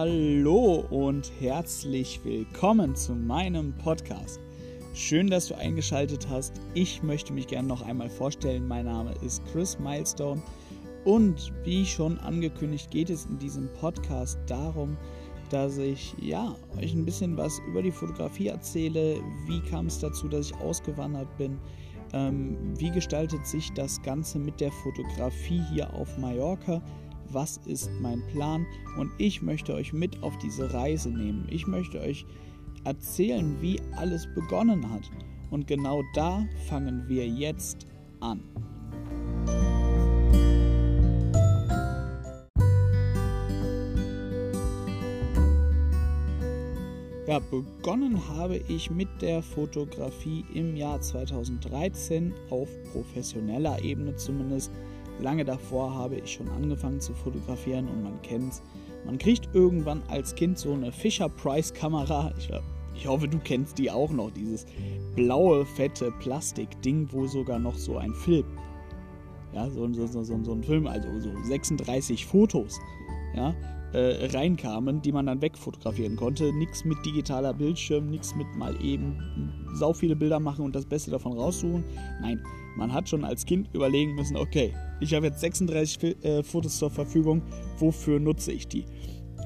Hallo und herzlich willkommen zu meinem Podcast. Schön, dass du eingeschaltet hast. Ich möchte mich gerne noch einmal vorstellen. Mein Name ist Chris Milestone und wie schon angekündigt, geht es in diesem Podcast darum, dass ich ja euch ein bisschen was über die Fotografie erzähle. Wie kam es dazu, dass ich ausgewandert bin? Ähm, wie gestaltet sich das Ganze mit der Fotografie hier auf Mallorca? Was ist mein Plan und ich möchte euch mit auf diese Reise nehmen. Ich möchte euch erzählen, wie alles begonnen hat. Und genau da fangen wir jetzt an. Ja, begonnen habe ich mit der Fotografie im Jahr 2013 auf professioneller Ebene zumindest Lange davor habe ich schon angefangen zu fotografieren und man kennt's. Man kriegt irgendwann als Kind so eine Fisher Price Kamera. Ich, ich hoffe, du kennst die auch noch. Dieses blaue, fette Plastikding, wo sogar noch so ein Film, ja, so, so, so, so ein Film, also so 36 Fotos, ja, äh, reinkamen, die man dann wegfotografieren konnte. Nichts mit digitaler Bildschirm, nichts mit mal eben sau viele Bilder machen und das Beste davon raussuchen. Nein, man hat schon als Kind überlegen müssen, okay, ich habe jetzt 36 äh, Fotos zur Verfügung, wofür nutze ich die?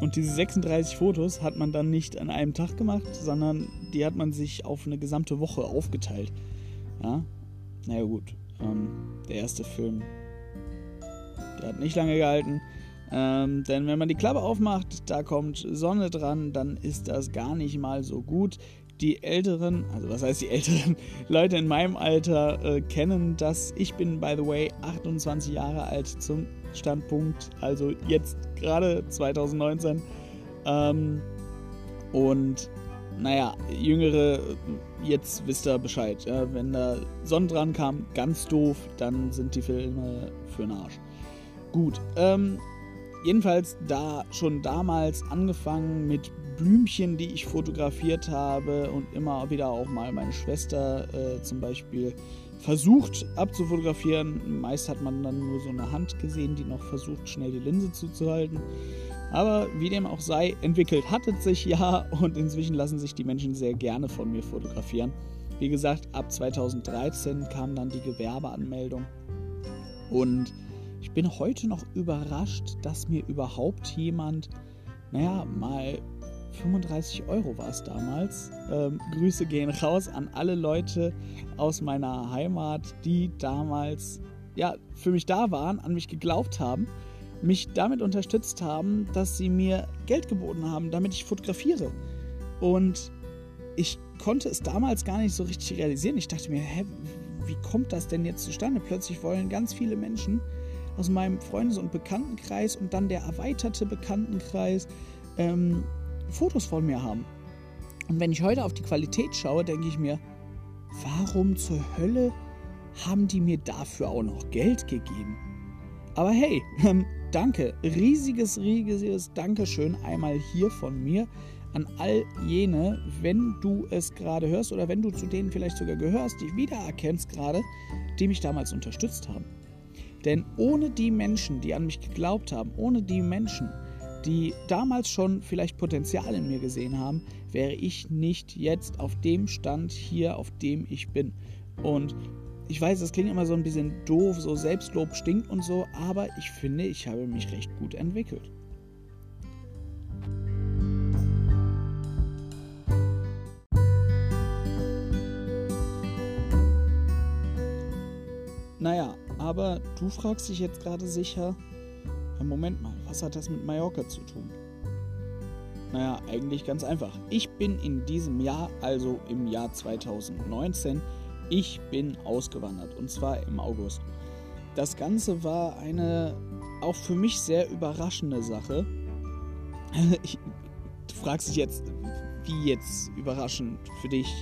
Und diese 36 Fotos hat man dann nicht an einem Tag gemacht, sondern die hat man sich auf eine gesamte Woche aufgeteilt. Ja, naja gut, ähm, der erste Film, der hat nicht lange gehalten. Ähm, denn wenn man die Klappe aufmacht, da kommt Sonne dran, dann ist das gar nicht mal so gut. Die älteren, also was heißt die älteren Leute in meinem Alter äh, kennen das. Ich bin, by the way, 28 Jahre alt zum Standpunkt, also jetzt gerade 2019. Ähm, und naja, Jüngere, jetzt wisst ihr Bescheid. Ja? Wenn da Sonne dran kam, ganz doof, dann sind die Filme für den Arsch. Gut, ähm, jedenfalls da schon damals angefangen mit Blümchen, die ich fotografiert habe und immer wieder auch mal meine Schwester äh, zum Beispiel versucht abzufotografieren. Meist hat man dann nur so eine Hand gesehen, die noch versucht, schnell die Linse zuzuhalten. Aber wie dem auch sei, entwickelt hat es sich ja und inzwischen lassen sich die Menschen sehr gerne von mir fotografieren. Wie gesagt, ab 2013 kam dann die Gewerbeanmeldung und ich bin heute noch überrascht, dass mir überhaupt jemand, naja, mal 35 Euro war es damals. Ähm, Grüße gehen raus an alle Leute aus meiner Heimat, die damals ja, für mich da waren, an mich geglaubt haben, mich damit unterstützt haben, dass sie mir Geld geboten haben, damit ich fotografiere. Und ich konnte es damals gar nicht so richtig realisieren. Ich dachte mir, hä, wie kommt das denn jetzt zustande? Plötzlich wollen ganz viele Menschen aus meinem Freundes- und Bekanntenkreis und dann der erweiterte Bekanntenkreis ähm, Fotos von mir haben. Und wenn ich heute auf die Qualität schaue, denke ich mir, warum zur Hölle haben die mir dafür auch noch Geld gegeben? Aber hey, ähm, danke, riesiges, riesiges Dankeschön einmal hier von mir an all jene, wenn du es gerade hörst oder wenn du zu denen vielleicht sogar gehörst, die wiedererkennst gerade, die mich damals unterstützt haben. Denn ohne die Menschen, die an mich geglaubt haben, ohne die Menschen, die damals schon vielleicht Potenzial in mir gesehen haben, wäre ich nicht jetzt auf dem Stand hier, auf dem ich bin. Und ich weiß, das klingt immer so ein bisschen doof, so Selbstlob stinkt und so, aber ich finde, ich habe mich recht gut entwickelt. Naja, aber du fragst dich jetzt gerade sicher, Moment mal, was hat das mit Mallorca zu tun? Naja, eigentlich ganz einfach. Ich bin in diesem Jahr, also im Jahr 2019, ich bin ausgewandert und zwar im August. Das Ganze war eine auch für mich sehr überraschende Sache. du fragst dich jetzt, wie jetzt überraschend für dich?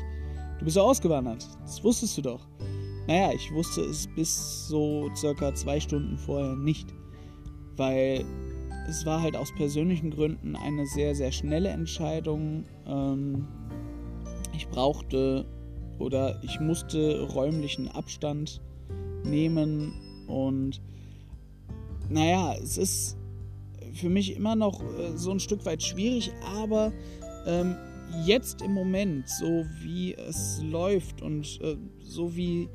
Du bist ja ausgewandert. Das wusstest du doch. Naja, ich wusste es bis so circa zwei Stunden vorher nicht, weil es war halt aus persönlichen Gründen eine sehr, sehr schnelle Entscheidung. Ähm, ich brauchte oder ich musste räumlichen Abstand nehmen und naja, es ist für mich immer noch äh, so ein Stück weit schwierig, aber ähm, jetzt im Moment, so wie es läuft und äh, so wie,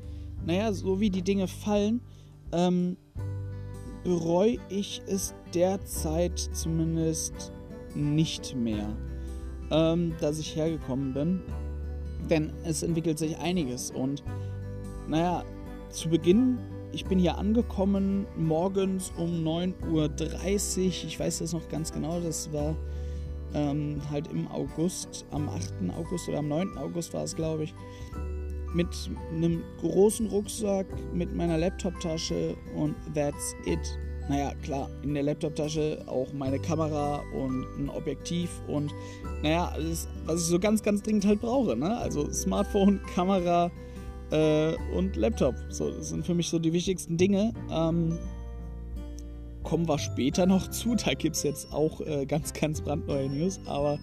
naja, so wie die Dinge fallen, ähm, bereue ich es derzeit zumindest nicht mehr, ähm, dass ich hergekommen bin. Denn es entwickelt sich einiges und naja, zu Beginn, ich bin hier angekommen morgens um 9.30 Uhr. Ich weiß das noch ganz genau, das war ähm, halt im August, am 8. August oder am 9. August war es, glaube ich. Mit einem großen Rucksack, mit meiner Laptoptasche und that's it. Naja, klar, in der Laptoptasche auch meine Kamera und ein Objektiv und naja, alles, was ich so ganz, ganz dringend halt brauche. Ne? Also Smartphone, Kamera, äh, und Laptop. So, das sind für mich so die wichtigsten Dinge. Ähm, kommen wir später noch zu. Da gibt es jetzt auch äh, ganz, ganz brandneue News. Aber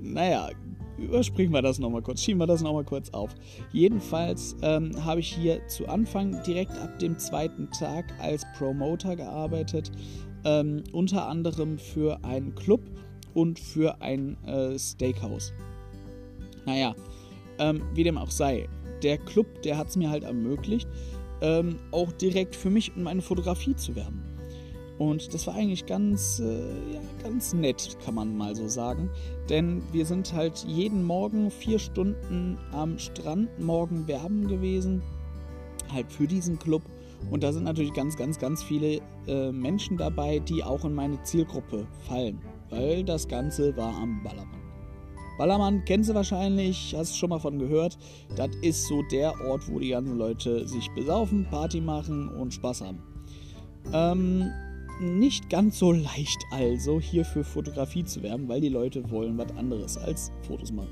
naja, überspringen wir das nochmal kurz, schieben wir das nochmal kurz auf. Jedenfalls ähm, habe ich hier zu Anfang direkt ab dem zweiten Tag als Promoter gearbeitet. Ähm, unter anderem für einen Club und für ein äh, Steakhouse. Naja, ähm, wie dem auch sei der Club, der hat es mir halt ermöglicht, ähm, auch direkt für mich und meine Fotografie zu werben. Und das war eigentlich ganz, äh, ja, ganz nett, kann man mal so sagen. Denn wir sind halt jeden Morgen vier Stunden am Strand morgen werben gewesen, halt für diesen Club. Und da sind natürlich ganz, ganz, ganz viele äh, Menschen dabei, die auch in meine Zielgruppe fallen. Weil das Ganze war am Ballermann. Ballermann kennst du wahrscheinlich, hast schon mal von gehört. Das ist so der Ort, wo die ganzen Leute sich besaufen, Party machen und Spaß haben. Ähm, nicht ganz so leicht also, hier für Fotografie zu werben, weil die Leute wollen was anderes als Fotos machen.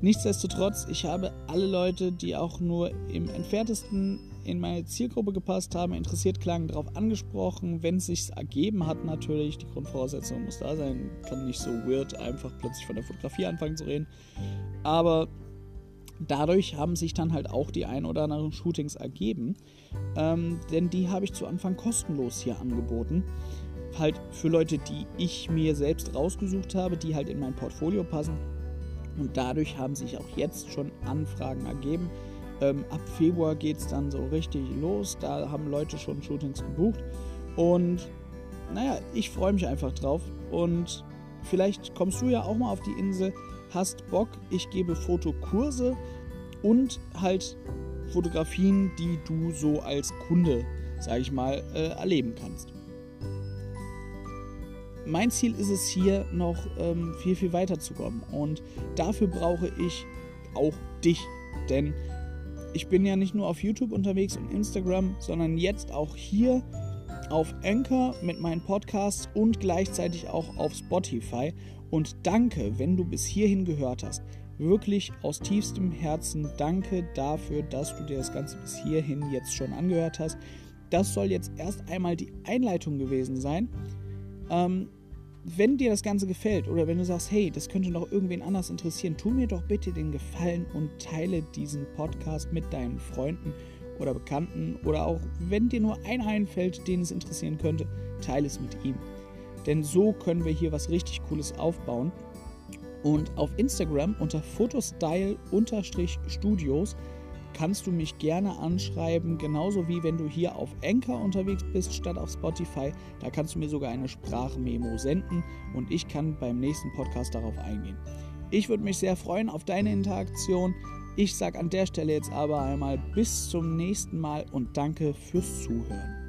Nichtsdestotrotz, ich habe alle Leute, die auch nur im entferntesten in meine Zielgruppe gepasst haben, interessiert klangen, darauf angesprochen, wenn es sich ergeben hat natürlich. Die Grundvoraussetzung muss da sein, kann nicht so weird einfach plötzlich von der Fotografie anfangen zu reden. Aber dadurch haben sich dann halt auch die ein oder anderen Shootings ergeben, ähm, denn die habe ich zu Anfang kostenlos hier angeboten. Halt für Leute, die ich mir selbst rausgesucht habe, die halt in mein Portfolio passen. Und dadurch haben sich auch jetzt schon Anfragen ergeben. Ähm, ab Februar geht es dann so richtig los. Da haben Leute schon Shootings gebucht. Und naja, ich freue mich einfach drauf. Und vielleicht kommst du ja auch mal auf die Insel, hast Bock, ich gebe Fotokurse und halt Fotografien, die du so als Kunde, sage ich mal, äh, erleben kannst. Mein Ziel ist es hier noch ähm, viel, viel weiter zu kommen. Und dafür brauche ich auch dich. Denn ich bin ja nicht nur auf YouTube unterwegs und Instagram, sondern jetzt auch hier auf Anchor mit meinen Podcasts und gleichzeitig auch auf Spotify. Und danke, wenn du bis hierhin gehört hast. Wirklich aus tiefstem Herzen danke dafür, dass du dir das Ganze bis hierhin jetzt schon angehört hast. Das soll jetzt erst einmal die Einleitung gewesen sein. Ähm, wenn dir das Ganze gefällt oder wenn du sagst, hey, das könnte noch irgendwen anders interessieren, tu mir doch bitte den Gefallen und teile diesen Podcast mit deinen Freunden oder Bekannten oder auch wenn dir nur einer einfällt, den es interessieren könnte, teile es mit ihm. Denn so können wir hier was richtig Cooles aufbauen. Und auf Instagram unter photostyle-studios kannst du mich gerne anschreiben, genauso wie wenn du hier auf Anchor unterwegs bist statt auf Spotify. Da kannst du mir sogar eine Sprachmemo senden und ich kann beim nächsten Podcast darauf eingehen. Ich würde mich sehr freuen auf deine Interaktion. Ich sage an der Stelle jetzt aber einmal bis zum nächsten Mal und danke fürs Zuhören.